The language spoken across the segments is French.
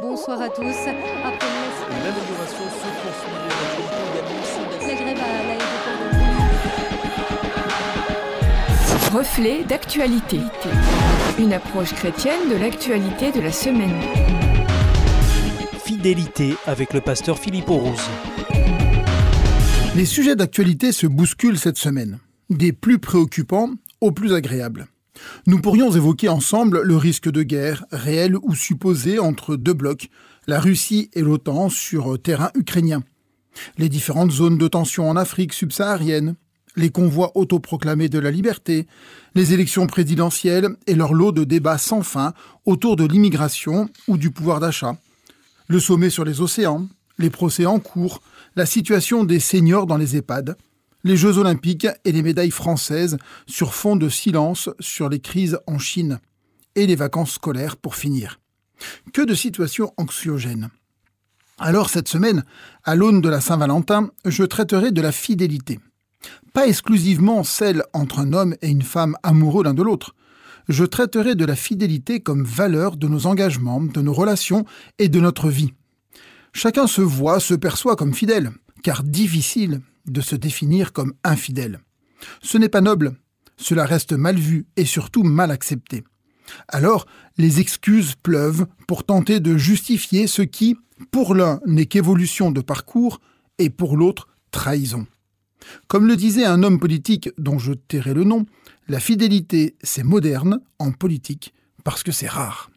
Bonsoir à tous. Après L'amélioration se poursuit. la grève à l'aéroport de Reflet d'actualité. Une approche chrétienne de l'actualité de la semaine. Fidélité avec le pasteur Philippe Rose. Les sujets d'actualité se bousculent cette semaine, des plus préoccupants aux plus agréables. Nous pourrions évoquer ensemble le risque de guerre, réel ou supposé, entre deux blocs, la Russie et l'OTAN sur terrain ukrainien, les différentes zones de tension en Afrique subsaharienne, les convois autoproclamés de la liberté, les élections présidentielles et leur lot de débats sans fin autour de l'immigration ou du pouvoir d'achat, le sommet sur les océans, les procès en cours, la situation des seniors dans les EHPAD, les Jeux olympiques et les médailles françaises sur fond de silence sur les crises en Chine, et les vacances scolaires pour finir. Que de situations anxiogènes. Alors cette semaine, à l'aune de la Saint-Valentin, je traiterai de la fidélité. Pas exclusivement celle entre un homme et une femme amoureux l'un de l'autre. Je traiterai de la fidélité comme valeur de nos engagements, de nos relations et de notre vie. Chacun se voit, se perçoit comme fidèle, car difficile de se définir comme infidèle. Ce n'est pas noble, cela reste mal vu et surtout mal accepté. Alors, les excuses pleuvent pour tenter de justifier ce qui, pour l'un, n'est qu'évolution de parcours et pour l'autre, trahison. Comme le disait un homme politique dont je tairai le nom, la fidélité, c'est moderne en politique parce que c'est rare.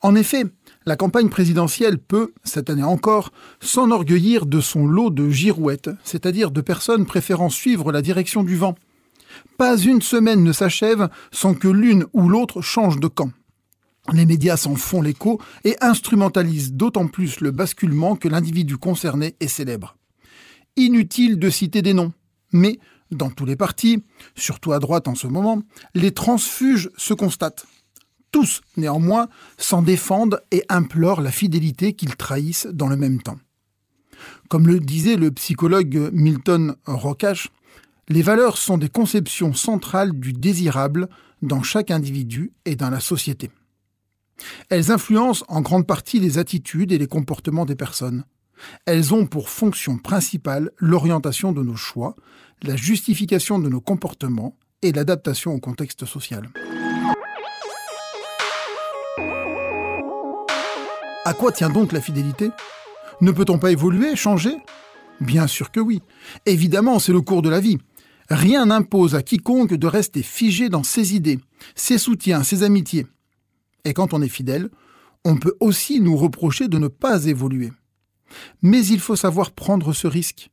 En effet, la campagne présidentielle peut, cette année encore, s'enorgueillir de son lot de girouettes, c'est-à-dire de personnes préférant suivre la direction du vent. Pas une semaine ne s'achève sans que l'une ou l'autre change de camp. Les médias s'en font l'écho et instrumentalisent d'autant plus le basculement que l'individu concerné est célèbre. Inutile de citer des noms, mais dans tous les partis, surtout à droite en ce moment, les transfuges se constatent. Tous, néanmoins, s'en défendent et implorent la fidélité qu'ils trahissent dans le même temps. Comme le disait le psychologue Milton Rocache, les valeurs sont des conceptions centrales du désirable dans chaque individu et dans la société. Elles influencent en grande partie les attitudes et les comportements des personnes. Elles ont pour fonction principale l'orientation de nos choix, la justification de nos comportements et l'adaptation au contexte social. À quoi tient donc la fidélité? Ne peut-on pas évoluer, changer? Bien sûr que oui. Évidemment, c'est le cours de la vie. Rien n'impose à quiconque de rester figé dans ses idées, ses soutiens, ses amitiés. Et quand on est fidèle, on peut aussi nous reprocher de ne pas évoluer. Mais il faut savoir prendre ce risque,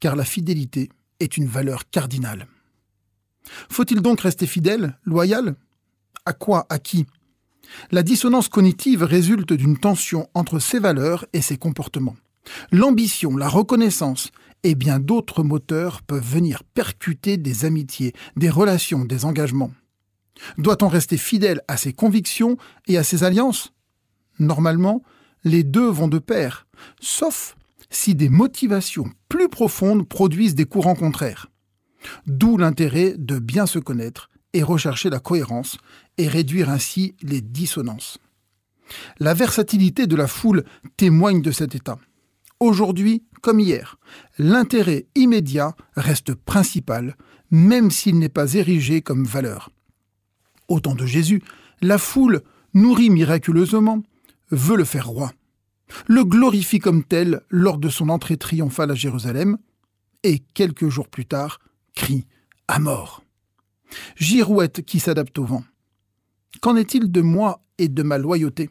car la fidélité est une valeur cardinale. Faut-il donc rester fidèle, loyal? À quoi? À qui? La dissonance cognitive résulte d'une tension entre ses valeurs et ses comportements. L'ambition, la reconnaissance et bien d'autres moteurs peuvent venir percuter des amitiés, des relations, des engagements. Doit-on rester fidèle à ses convictions et à ses alliances? Normalement, les deux vont de pair, sauf si des motivations plus profondes produisent des courants contraires. D'où l'intérêt de bien se connaître et rechercher la cohérence et réduire ainsi les dissonances. La versatilité de la foule témoigne de cet état. Aujourd'hui comme hier, l'intérêt immédiat reste principal, même s'il n'est pas érigé comme valeur. Au temps de Jésus, la foule, nourrie miraculeusement, veut le faire roi, le glorifie comme tel lors de son entrée triomphale à Jérusalem, et quelques jours plus tard, crie à mort. Girouette qui s'adapte au vent. Qu'en est-il de moi et de ma loyauté?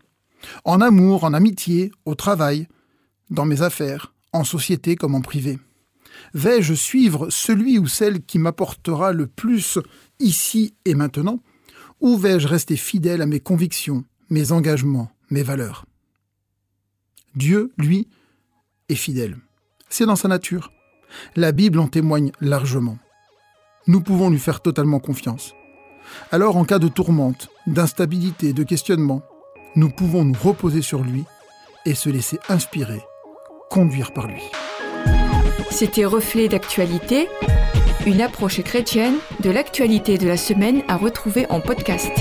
En amour, en amitié, au travail, dans mes affaires, en société comme en privé Vais-je suivre celui ou celle qui m'apportera le plus ici et maintenant? Ou vais-je rester fidèle à mes convictions, mes engagements, mes valeurs? Dieu, lui, est fidèle. C'est dans sa nature. La Bible en témoigne largement. Nous pouvons lui faire totalement confiance. Alors, en cas de tourmente, d'instabilité, de questionnement, nous pouvons nous reposer sur lui et se laisser inspirer conduire par lui. C'était Reflet d'actualité, une approche chrétienne de l'actualité de la semaine à retrouver en podcast.